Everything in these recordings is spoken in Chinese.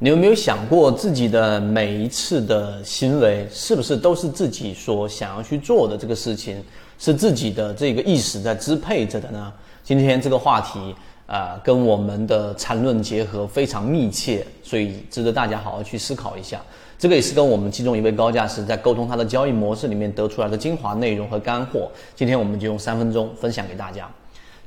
你有没有想过自己的每一次的行为是不是都是自己所想要去做的这个事情，是自己的这个意识在支配着的呢？今天这个话题啊，跟我们的缠论结合非常密切，所以值得大家好好去思考一下。这个也是跟我们其中一位高价师在沟通他的交易模式里面得出来的精华内容和干货。今天我们就用三分钟分享给大家。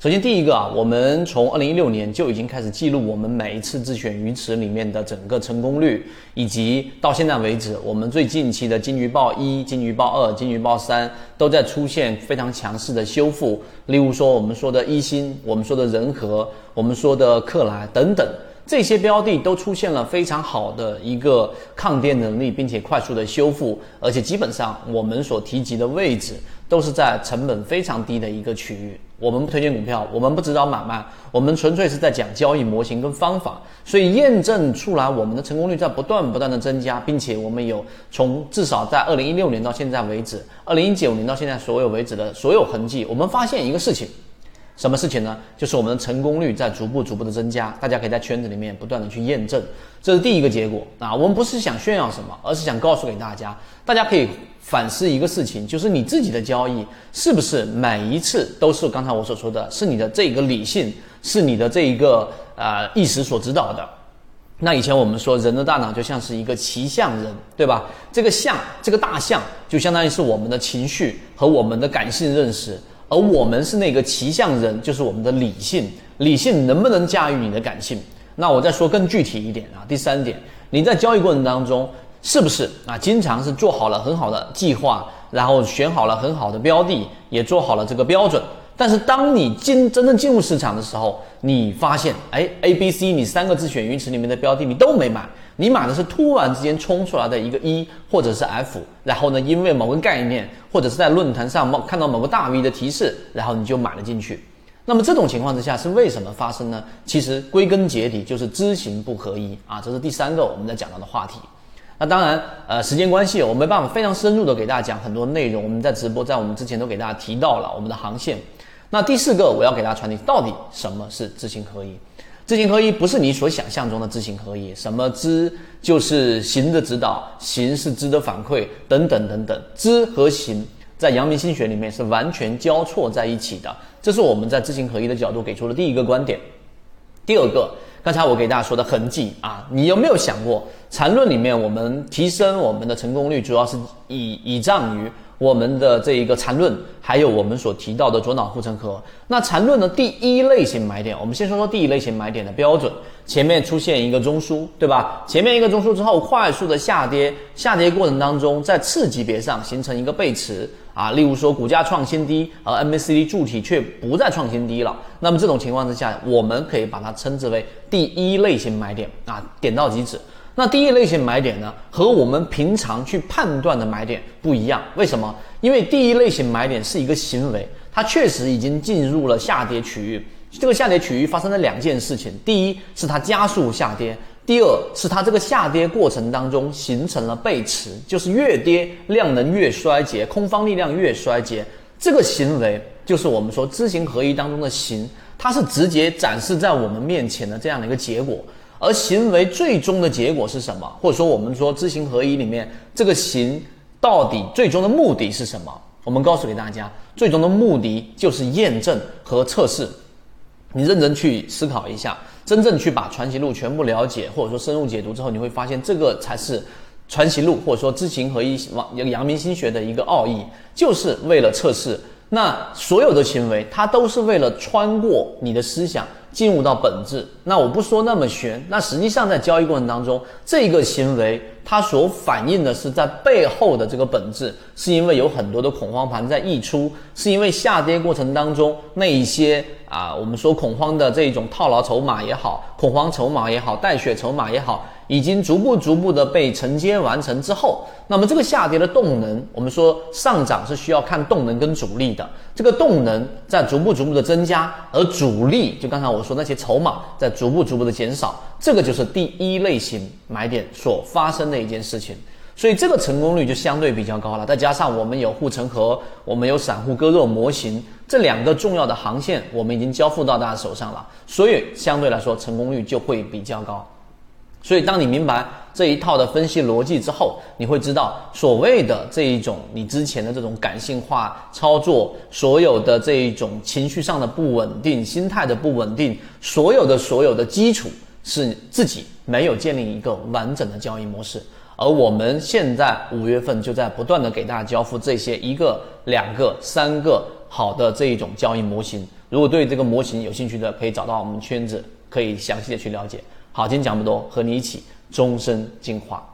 首先，第一个啊，我们从二零一六年就已经开始记录我们每一次自选鱼池里面的整个成功率，以及到现在为止，我们最近期的金鱼报一、金鱼报二、金鱼报三都在出现非常强势的修复。例如说，我们说的一星，我们说的仁和，我们说的克莱等等。这些标的都出现了非常好的一个抗跌能力，并且快速的修复，而且基本上我们所提及的位置都是在成本非常低的一个区域。我们不推荐股票，我们不指导买卖，我们纯粹是在讲交易模型跟方法。所以验证出来，我们的成功率在不断不断的增加，并且我们有从至少在二零一六年到现在为止，二零一九年到现在所有为止的所有痕迹，我们发现一个事情。什么事情呢？就是我们的成功率在逐步逐步的增加，大家可以在圈子里面不断的去验证，这是第一个结果啊。我们不是想炫耀什么，而是想告诉给大家，大家可以反思一个事情，就是你自己的交易是不是每一次都是刚才我所说的，是你的这个理性，是你的这一个呃意识所指导的。那以前我们说人的大脑就像是一个骑象人，对吧？这个象，这个大象就相当于是我们的情绪和我们的感性认识。而我们是那个骑象人，就是我们的理性，理性能不能驾驭你的感性？那我再说更具体一点啊，第三点，你在交易过程当中是不是啊，经常是做好了很好的计划，然后选好了很好的标的，也做好了这个标准，但是当你进真正进入市场的时候，你发现，哎，A、B、C，你三个自选鱼池里面的标的你都没买。你买的是突然之间冲出来的一个一或者是 F，然后呢，因为某个概念或者是在论坛上某看到某个大 V 的提示，然后你就买了进去。那么这种情况之下是为什么发生呢？其实归根结底就是知行不合一啊，这是第三个我们在讲到的话题。那当然，呃，时间关系，我没办法非常深入的给大家讲很多内容。我们在直播，在我们之前都给大家提到了我们的航线。那第四个我要给大家传递，到底什么是知行合一？知行合一不是你所想象中的知行合一，什么知就是行的指导，行是知的反馈，等等等等，知和行在阳明心学里面是完全交错在一起的，这是我们在知行合一的角度给出的第一个观点。第二个，刚才我给大家说的痕迹啊，你有没有想过，禅论里面我们提升我们的成功率，主要是倚倚仗于。我们的这一个缠论，还有我们所提到的左脑护城河。那缠论的第一类型买点，我们先说说第一类型买点的标准。前面出现一个中枢，对吧？前面一个中枢之后，快速的下跌，下跌过程当中，在次级别上形成一个背驰啊。例如说，股价创新低，而 MACD 柱体却不再创新低了。那么这种情况之下，我们可以把它称之为第一类型买点啊，点到即止。那第一类型买点呢，和我们平常去判断的买点不一样。为什么？因为第一类型买点是一个行为，它确实已经进入了下跌区域。这个下跌区域发生了两件事情：第一是它加速下跌；第二是它这个下跌过程当中形成了背驰，就是越跌量能越衰竭，空方力量越衰竭。这个行为就是我们说知行合一当中的行，它是直接展示在我们面前的这样的一个结果。而行为最终的结果是什么？或者说，我们说知行合一里面这个行到底最终的目的是什么？我们告诉给大家，最终的目的就是验证和测试。你认真去思考一下，真正去把传习录全部了解，或者说深入解读之后，你会发现这个才是传习录或者说知行合一王阳明心学的一个奥义，就是为了测试。那所有的行为，它都是为了穿过你的思想。进入到本质，那我不说那么悬，那实际上在交易过程当中，这个行为它所反映的是在背后的这个本质，是因为有很多的恐慌盘在溢出，是因为下跌过程当中那一些啊，我们说恐慌的这种套牢筹码也好，恐慌筹码也好，带血筹码也好。已经逐步逐步的被承接完成之后，那么这个下跌的动能，我们说上涨是需要看动能跟主力的，这个动能在逐步逐步的增加，而主力就刚才我说那些筹码在逐步逐步的减少，这个就是第一类型买点所发生的一件事情，所以这个成功率就相对比较高了。再加上我们有护城河，我们有散户割肉模型，这两个重要的航线我们已经交付到大家手上了，所以相对来说成功率就会比较高。所以，当你明白这一套的分析逻辑之后，你会知道所谓的这一种你之前的这种感性化操作，所有的这一种情绪上的不稳定、心态的不稳定，所有的所有的基础是自己没有建立一个完整的交易模式。而我们现在五月份就在不断的给大家交付这些一个、两个、三个好的这一种交易模型。如果对这个模型有兴趣的，可以找到我们圈子，可以详细的去了解。好，今天讲不多，和你一起终身进化。